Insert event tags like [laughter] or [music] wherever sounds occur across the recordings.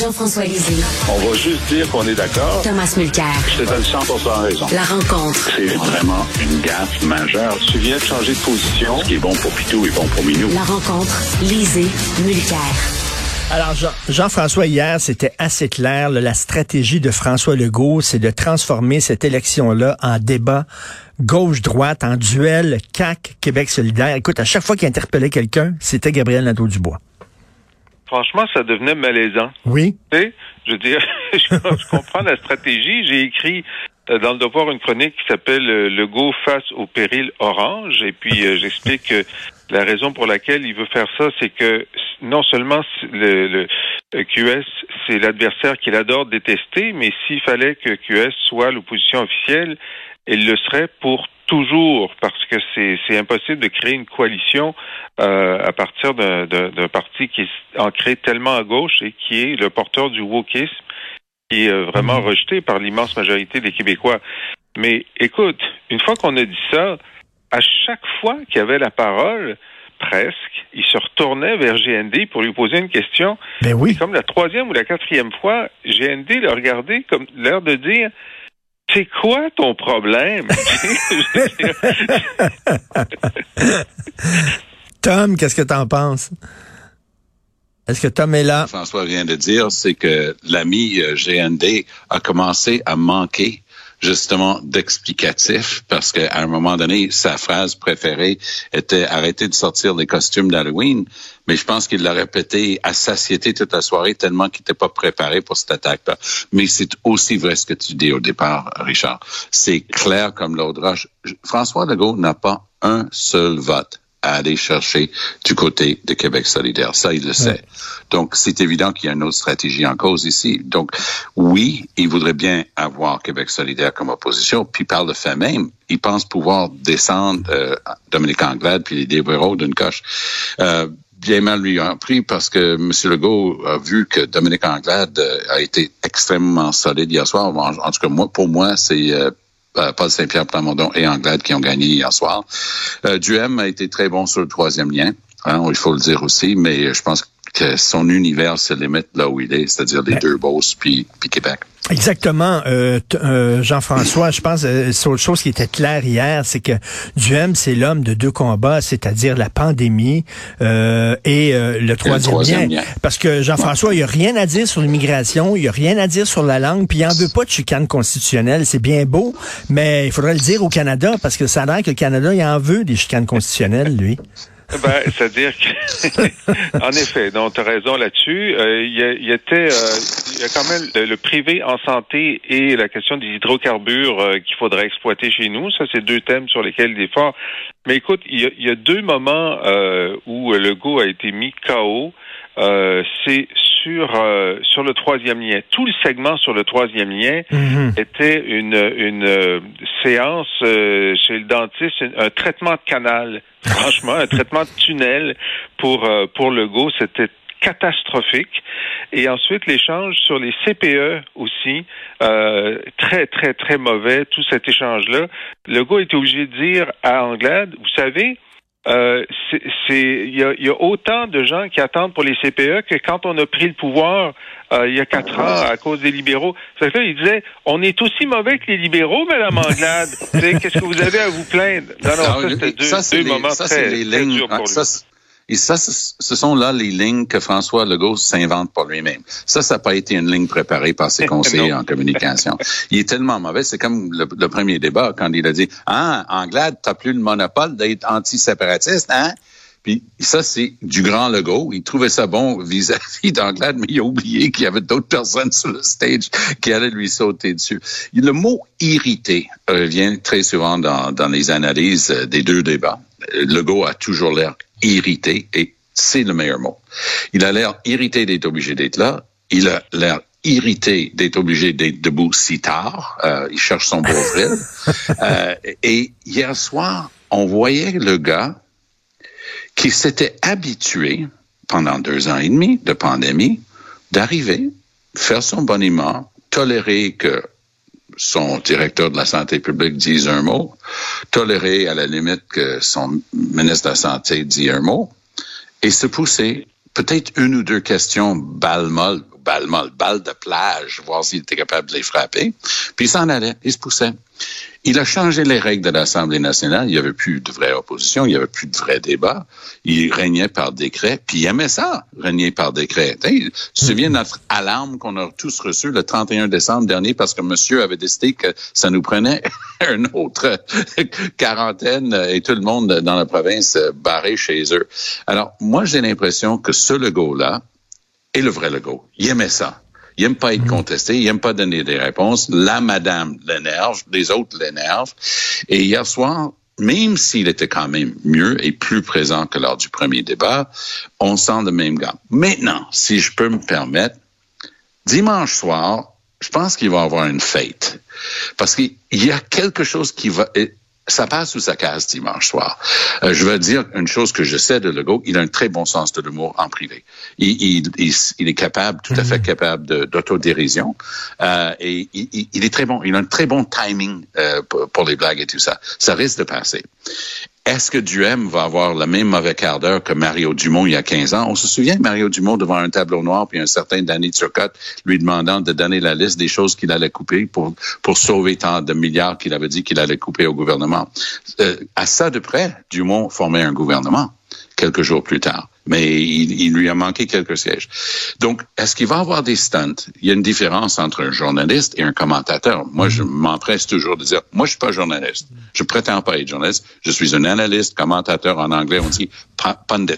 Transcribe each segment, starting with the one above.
Jean-François Lisée. On va juste dire qu'on est d'accord. Thomas Mulcair. Je te donne 100 raison. La rencontre. C'est vraiment une gaffe majeure. Tu viens de changer de position. Ce qui est bon pour Pitou est bon pour Minou. La rencontre. Lisée. Mulcair. Alors, Jean- Jean-François, hier, c'était assez clair. là, la stratégie de François Legault, c'est de transformer cette élection-là en débat gauche-droite, en duel CAC-Québec solidaire. Écoute, à chaque fois qu'il interpellait quelqu'un, c'était Gabriel Nadeau-Dubois. Franchement, ça devenait malaisant. Oui? Tu sais, je veux dire, [laughs] je, comprends la stratégie. J'ai écrit euh, dans le devoir une chronique qui s'appelle euh, Le go face au péril orange. Et puis, euh, j'explique que la raison pour laquelle il veut faire ça, c'est que non seulement le, le euh, QS, c'est l'adversaire qu'il adore détester, mais s'il fallait que QS soit l'opposition officielle, il le serait pour toujours, parce que c'est impossible de créer une coalition euh, à partir d'un parti qui est ancré tellement à gauche et qui est le porteur du wokisme, qui est euh, vraiment rejeté par l'immense majorité des Québécois. Mais écoute, une fois qu'on a dit ça, à chaque fois qu'il y avait la parole, presque, il se retournait vers GND pour lui poser une question. Ben oui. Comme la troisième ou la quatrième fois, GND l'a regardé comme l'air de dire C'est quoi ton problème? [laughs] Tom, qu'est-ce que t'en penses? Est-ce que Tom est là? François vient de dire, c'est que l'ami euh, GND a commencé à manquer justement d'explicatif parce qu'à un moment donné, sa phrase préférée était arrêter de sortir les costumes d'Halloween. Mais je pense qu'il l'a répété à satiété toute la soirée tellement qu'il n'était pas préparé pour cette attaque-là. Mais c'est aussi vrai ce que tu dis au départ, Richard. C'est clair comme l'eau. François Legault n'a pas un seul vote à aller chercher du côté de Québec solidaire. Ça, il le sait. Donc, c'est évident qu'il y a une autre stratégie en cause ici. Donc, oui, il voudrait bien avoir Québec solidaire comme opposition. Puis, par le fait même, il pense pouvoir descendre euh, Dominique Anglade puis les libéraux d'une coche. Euh, bien mal lui a pris parce que M. Legault a vu que Dominique Anglade euh, a été extrêmement solide hier soir. En, en tout cas, moi, pour moi, c'est euh, euh, Paul Saint-Pierre Plamondon et Anglade qui ont gagné hier soir. Euh, Duhem a été très bon sur le troisième lien, hein, il faut le dire aussi, mais je pense que son univers se limite là où il est, c'est-à-dire les Ben. deux Beauce puis, puis Québec. Exactement, euh, euh, Jean-François. Je pense euh, autre chose qui était clair hier, c'est que Duhem, c'est l'homme de deux combats, c'est-à-dire la pandémie euh, et euh, le troisième, troisième lien. lien. Parce que Jean-François, il y a rien à dire sur l'immigration, il a rien à dire sur la langue, puis il en veut pas de chicane constitutionnelle. C'est bien beau, mais il faudrait le dire au Canada parce que ça a l'air que le Canada, il en veut des chicanes constitutionnelles, lui. Ben, c'est-à-dire que, [laughs] en effet, donc tu as raison là-dessus. Euh, Il y, a- il y était, euh, il y a quand même le, le privé en santé et la question des hydrocarbures euh, qu'il faudrait exploiter chez nous. Ça, c'est deux thèmes sur lesquels il est fort. Mais écoute, il y y a deux moments euh, où le go a été mis KO. Euh, c'est sur euh, sur le troisième lien. Tout le segment sur le troisième lien Mhm. était une, une euh, séance euh, chez le dentiste, un, un traitement de canal, [laughs] franchement, un traitement de tunnel pour pour le go, c'était catastrophique. Et ensuite, l'échange sur les CPE aussi, euh, très, très, très mauvais, tout cet échange-là. Le gars était obligé de dire à Anglade, vous savez, euh, c'est, c'est- il y a, y a autant de gens qui attendent pour les CPE que quand on a pris le pouvoir euh, il y a quatre ans à cause des libéraux. Fait que là, il disait, on est aussi mauvais que les libéraux, Madame Anglade. [laughs] Qu'est-ce que vous avez à vous plaindre? Non, non, ça, c'était deux, ça, c'est deux les- moments ça, très, c'est les très lignes. durs pour ah, lui. ça, c'est- et ça, ce sont là les lignes que François Legault s'invente pour lui-même. Ça, ça n'a pas été une ligne préparée par ses [laughs] conseillers en communication. Il est tellement mauvais. C'est comme le, le premier débat quand il a dit Ah, Anglade, t'as plus le monopole d'être anti-séparatiste, hein? Puis ça, c'est du grand Legault. Il trouvait ça bon vis-à-vis d'Anglade, mais il a oublié qu'il y avait d'autres personnes sur le stage qui allaient lui sauter dessus. Le mot irrité revient très souvent dans, dans les analyses des deux débats. Legault a toujours l'air irrité et c'est le meilleur mot. Il a l'air irrité d'être obligé d'être là. Il a l'air irrité d'être obligé d'être debout si tard. Euh, il cherche son beau-frère. [laughs] Euh, et hier soir, on voyait le gars qui s'était habitué pendant deux ans et demi de pandémie d'arriver, faire son boniment, tolérer que son directeur de la santé publique dise un mot, tolérer à la limite que son ministre de la Santé dise un mot, et se pousser peut-être une ou deux questions balle molle, balles, balles de plage, voir s'il était capable de les frapper. Puis il s'en allait, il se poussait. Il a changé les règles de l'Assemblée nationale. Il n'y avait plus de vraie opposition, il n'y avait plus de vrai débat. Il régnait par décret, puis il aimait ça, régner par décret. Tu te souviens notre alarme qu'on a tous reçue le 31 décembre dernier parce que monsieur avait décidé que ça nous prenait [laughs] une autre quarantaine et tout le monde dans la province barré chez eux. Alors, moi, j'ai l'impression que ce Legault-là est le vrai Legault. Il aimait ça. Il aime pas être Mhm. contesté, il aime pas donner des réponses. La madame l'énerve, les autres l'énervent. Et hier soir, même s'il était quand même mieux et plus présent que lors du premier débat, on sent le même gars. Maintenant, si je peux me permettre, dimanche soir, je pense qu'il va y avoir une fête. Parce qu'il y a quelque chose qui va... Ça passe ou ça casse dimanche soir. Euh, je veux dire une chose que je sais de Legault, il a un très bon sens de l'humour en privé. Il, il, il, il, est capable, tout à fait capable d'autodérision. Euh, et il, il, est très bon. Il a un très bon timing euh, pour, pour les blagues et tout ça. Ça risque de passer. Est-ce que Duhem va avoir le même mauvais quart d'heure que Mario Dumont il y a 15 ans? On se souvient de Mario Dumont devant un tableau noir, puis un certain Danny Turcotte lui demandant de donner la liste des choses qu'il allait couper pour, pour sauver tant de milliards qu'il avait dit qu'il allait couper au gouvernement. Euh, à ça de près, Dumont formait un gouvernement quelques jours plus tard. Mais il, il, lui a manqué quelques sièges. Donc, est-ce qu'il va avoir des stunts? Il y a une différence entre un journaliste et un commentateur. Moi, je m'empresse toujours de dire, moi, je suis pas journaliste. Je prétends pas être journaliste. Je suis un analyste, commentateur en anglais, on dit pundit.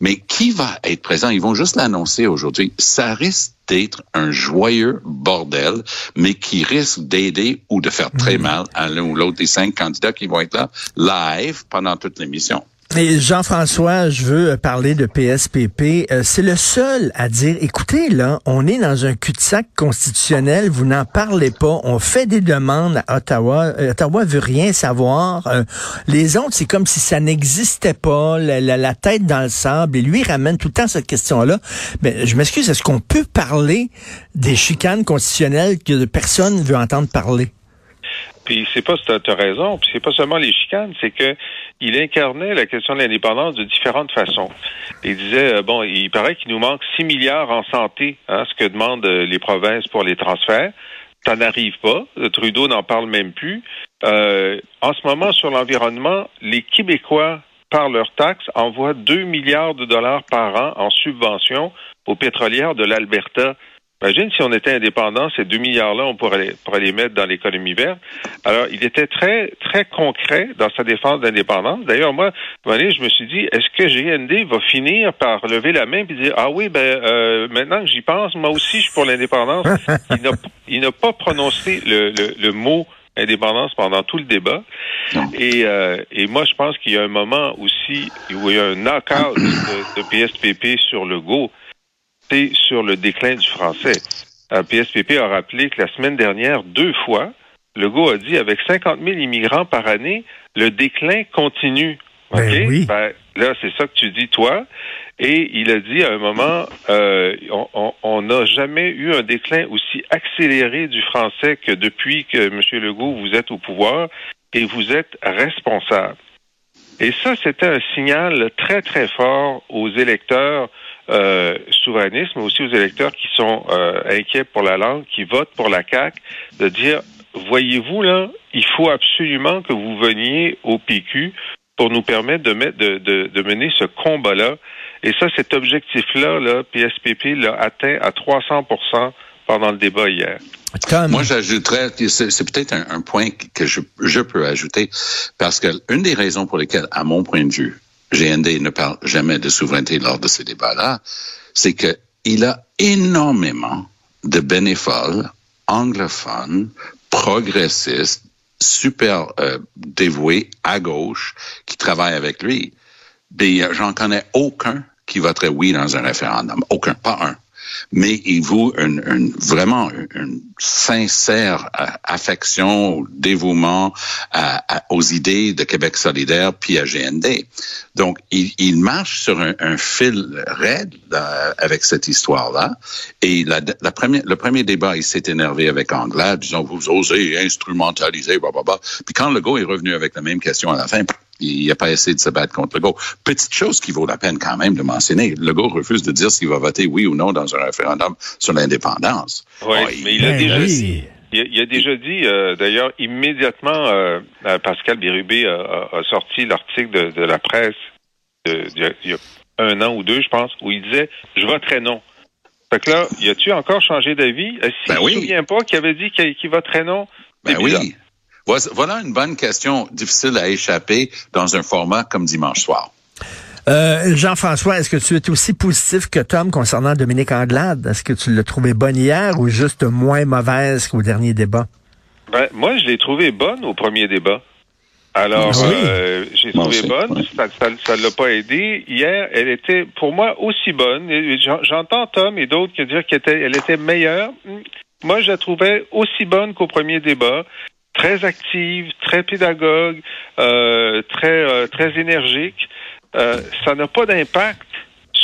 Mais qui va être présent? Ils vont juste l'annoncer aujourd'hui. Ça risque d'être un joyeux bordel, mais qui risque d'aider ou de faire très mal à l'un ou l'autre des cinq candidats qui vont être là live pendant toute l'émission. Et Jean-François, je veux parler de PSPP. Euh, c'est le seul à dire, écoutez, là, on est dans un cul-de-sac constitutionnel, vous n'en parlez pas, on fait des demandes à Ottawa, euh, Ottawa veut rien savoir. Euh, les autres, c'est comme si ça n'existait pas, la, tête dans le sable, et lui ramène tout le temps cette question-là. Mais je m'excuse, est-ce qu'on peut parler des chicanes constitutionnelles que personne veut entendre parler? Puis c'est pas, tu as raison, puis c'est pas seulement les chicanes, c'est que il incarnait la question de l'indépendance de différentes façons. Il disait, euh, bon, il paraît qu'il nous manque 6 milliards en santé, hein, ce que demandent les provinces pour les transferts. Ça n'arrive pas. Trudeau n'en parle même plus. Euh, en ce moment, sur l'environnement, les Québécois, par leurs taxes, envoient 2 milliards de dollars par an en subventions aux pétrolières de l'Alberta. Imagine si on était indépendant, ces deux milliards-là, on pourrait les, pourrait les mettre dans l'économie verte. Alors, il était très, très concret dans sa défense d'indépendance. D'ailleurs, moi, à un moment donné, je me suis dit, est-ce que GND va finir par lever la main et dire, ah oui, ben, euh, maintenant que j'y pense, moi aussi, je suis pour l'indépendance? [laughs] il n'a pas prononcé le, le, le mot indépendance pendant tout le débat. Et, euh, et moi, je pense qu'il y a un moment aussi où il y a un knockout de, de PSPP sur le go sur le déclin du français. Un PSPP a rappelé que la semaine dernière, deux fois, Legault a dit avec 50 000 immigrants par année, le déclin continue. OK? Ben oui. Ben, là, c'est ça que tu dis, toi. Et il a dit à un moment, euh, on n'a jamais eu un déclin aussi accéléré du français que depuis que M. Legault, vous êtes au pouvoir et vous êtes responsable. Et ça, c'était un signal très, très fort aux électeurs euh, souverainistes, mais aussi aux électeurs qui sont euh, inquiets pour la langue, qui votent pour la CAQ, de dire, voyez-vous, là, il faut absolument que vous veniez au PQ pour nous permettre de, mettre, de, de, de mener ce combat-là. Et ça, cet objectif-là, là, PSPP l'a atteint à 300 pendant le débat hier. Moi, j'ajouterais, c'est peut-être un, un, point que je, je peux ajouter, parce que une des raisons pour lesquelles, à mon point de vue, GND ne parle jamais de souveraineté lors de ces débats-là, c'est que il a énormément de bénévoles anglophones, progressistes, super euh, dévoués à gauche qui travaillent avec lui. J'en connais aucun qui voterait oui dans un référendum. Aucun, pas un mais il vaut une, une, vraiment une sincère euh, affection, dévouement à, aux idées de Québec solidaire puis à GND. Donc, il, il marche sur un, un fil raide là, avec cette histoire-là. Et la, la première, le premier débat, il s'est énervé avec Anglade, disant, vous osez instrumentaliser, blablabla. Puis quand Legault est revenu avec la même question à la fin, Il n'a pas essayé de se battre contre Legault. Petite chose qui vaut la peine quand même de mentionner. Legault refuse de dire s'il va voter oui ou non dans un référendum sur l'indépendance. Oui, Oh, mais il a Ben déjà oui. dit. Il a, il a déjà dit, euh, d'ailleurs, immédiatement, euh, euh, Pascal Bérubé a, a- a sorti l'article de, de la presse de- a- il y a un an ou deux, je pense, où il disait « Je voterai non ». Fait que là, y a-tu encore changé d'avis? Est-ce qu'il Ben ne oui. se souvient pas qu'il avait dit qu'il voterait non? Ben oui. Voilà- une bonne question difficile à échapper dans un format comme dimanche soir. Euh, Jean-François, est-ce que tu es aussi positif que Tom concernant Dominique Anglade? Est-ce que tu l'as trouvé bonne hier ou juste moins mauvaise qu'au dernier débat? Ben, moi, je l'ai trouvée bonne au premier débat. Alors, Oui. euh, j'ai trouvé aussi, bonne. oui. Ça ça, l'a pas aidé. Hier, elle était, pour moi, aussi bonne. J'entends Tom et d'autres qui dire qu'elle était, elle était meilleure. Moi, je la trouvais aussi bonne qu'au premier débat. Très active, très pédagogue, euh, très, euh, très énergique. Euh, ça n'a pas d'impact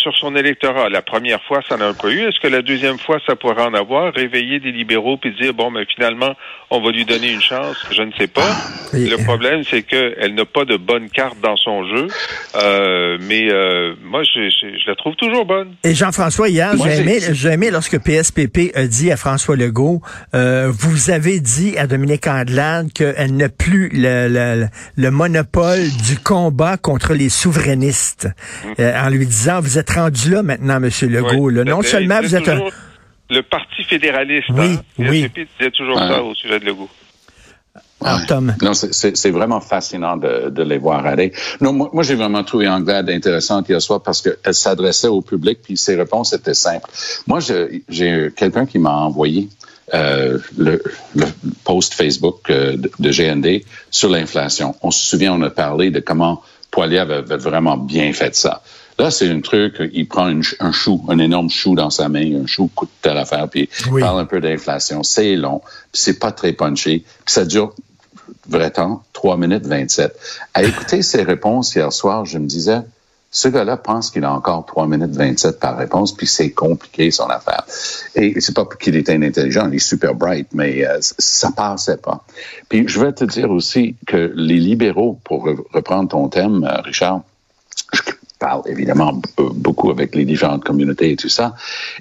sur son électorat. La première fois, ça n'a pas eu. Est-ce que la deuxième fois, ça pourrait en avoir? Réveiller des libéraux puis dire, bon, mais finalement, on va lui donner une chance? Je ne sais pas. Et- Le problème, c'est qu'elle n'a pas de bonne carte dans son jeu. Euh, mais euh, moi, je, je- je la trouve toujours bonne. Et Jean-François, hier, j'ai aimé, j'ai aimé lorsque PSPP a dit à François Legault, euh, vous avez dit à Dominique Andelade qu'elle n'a plus le, le, le monopole du combat contre les souverainistes, Euh, en lui disant, vous êtes rendu là maintenant, Monsieur Legault. Oui. là. Non seulement vous êtes un... Le Parti fédéraliste. Oui, hein? oui. Disait toujours Ouais. ça au sujet de Legault. Ah, Ouais. Tom. Non, c'est- vraiment fascinant de, de les voir aller. Non, moi, moi j'ai vraiment trouvé Anglade intéressante hier soir parce qu'elle s'adressait au public puis ses réponses étaient simples. Moi, j'ai quelqu'un qui m'a envoyé euh, le, le post Facebook euh, de, de GND sur l'inflation. On se souvient, on a parlé de comment Poilier avait, avait vraiment bien fait ça. Là, c'est un truc, il prend une un chou, un énorme chou dans sa main, un chou coûte telle affaire, puis Oui. il parle un peu d'inflation. C'est long, puis c'est pas très punchy, puis ça dure vrai temps, 3 minutes 27. À écouter ses réponses hier soir, je me disais, ce gars-là pense qu'il a encore 3 minutes 27 par réponse, puis c'est compliqué son affaire. Et c'est pas qu'il est inintelligent, il est super bright, mais euh, ça passait pas. Puis je vais te dire aussi que les libéraux, pour re- reprendre ton thème, euh, Richard, parle évidemment b- beaucoup avec les différentes communautés et tout ça.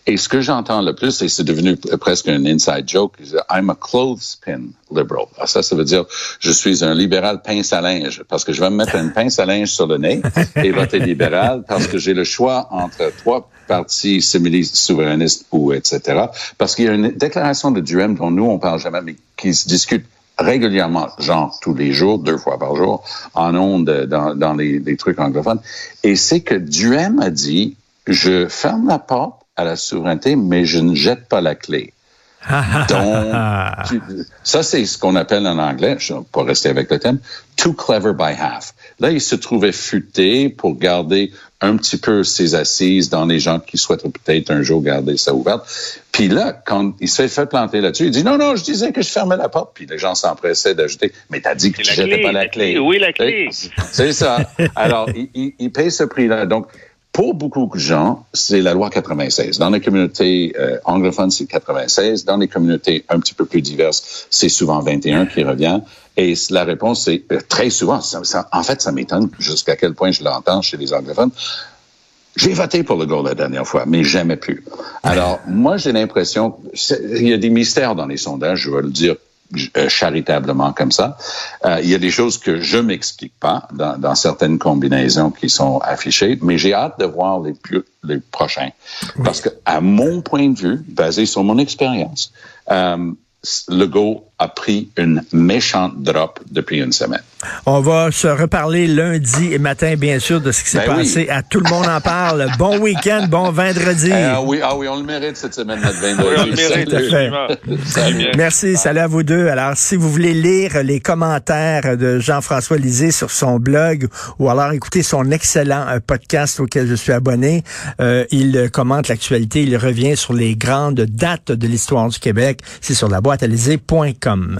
Et ce que j'entends le plus, et c'est devenu presque un inside joke, I'm a clothespin liberal. Alors ça, ça veut dire je suis un libéral pince à linge parce que je vais me mettre une pince à linge sur le nez et voter libéral parce que j'ai le choix entre trois partis similistes, souverainistes ou etc. Parce qu'il y a une déclaration de Duhem dont nous on parle jamais, mais qui se discute régulièrement, genre tous les jours, deux fois par jour, en ondes dans, dans les, les trucs anglophones. Et c'est que Duhem a dit, je ferme la porte à la souveraineté, mais je ne jette pas la clé. [laughs] Donc, tu- ça, c'est ce qu'on appelle en anglais, pas rester avec le thème, too clever by half. Là, il se trouvait futé pour garder un petit peu ses assises dans les gens qui souhaitent peut-être un jour garder ça ouvert. Puis là, quand il s'est fait planter là-dessus, il dit non, non, je disais que je fermais la porte. Puis les gens s'empressaient d'ajouter, mais t'as dit que tu jetais clé, pas la clé, oui, la clé. C'est ça. Alors, il, il, il paye ce prix-là. Donc, pour beaucoup de gens, c'est la loi 96. Dans les communautés euh, anglophones, c'est 96. Dans les communautés un petit peu plus diverses, c'est souvent 21 qui revient. Et la réponse, c'est euh, très souvent, ça- ça- en fait, ça m'étonne jusqu'à quel point je l'entends chez les anglophones. J'ai voté pour le goal la dernière fois, mais jamais plus. Alors, moi, j'ai l'impression, il y a des mystères dans les sondages, je vais le dire euh, charitablement comme ça. Euh, il y a des choses que je m'explique pas dans, dans certaines combinaisons qui sont affichées, mais j'ai hâte de voir les, plus, les prochains. Parce que, à mon point de vue, basé sur mon expérience, euh, Legault a pris une méchante drop depuis une semaine. On va se reparler lundi matin, bien sûr, de ce qui s'est Ben oui. passé. À tout le monde en parle. [laughs] Bon week-end, bon vendredi. Ah oui, ah oui, on le mérite cette semaine, notre Oui, on le vendredi. mérite, Tout à fait. absolument. Salut. Merci, salut à vous deux. Alors, si vous voulez lire les commentaires de Jean-François Lisée sur son blog ou alors écouter son excellent euh, podcast auquel je suis abonné, euh, il commente l'actualité, il revient sur les grandes dates de l'histoire du Québec. C'est sur la boîte söm.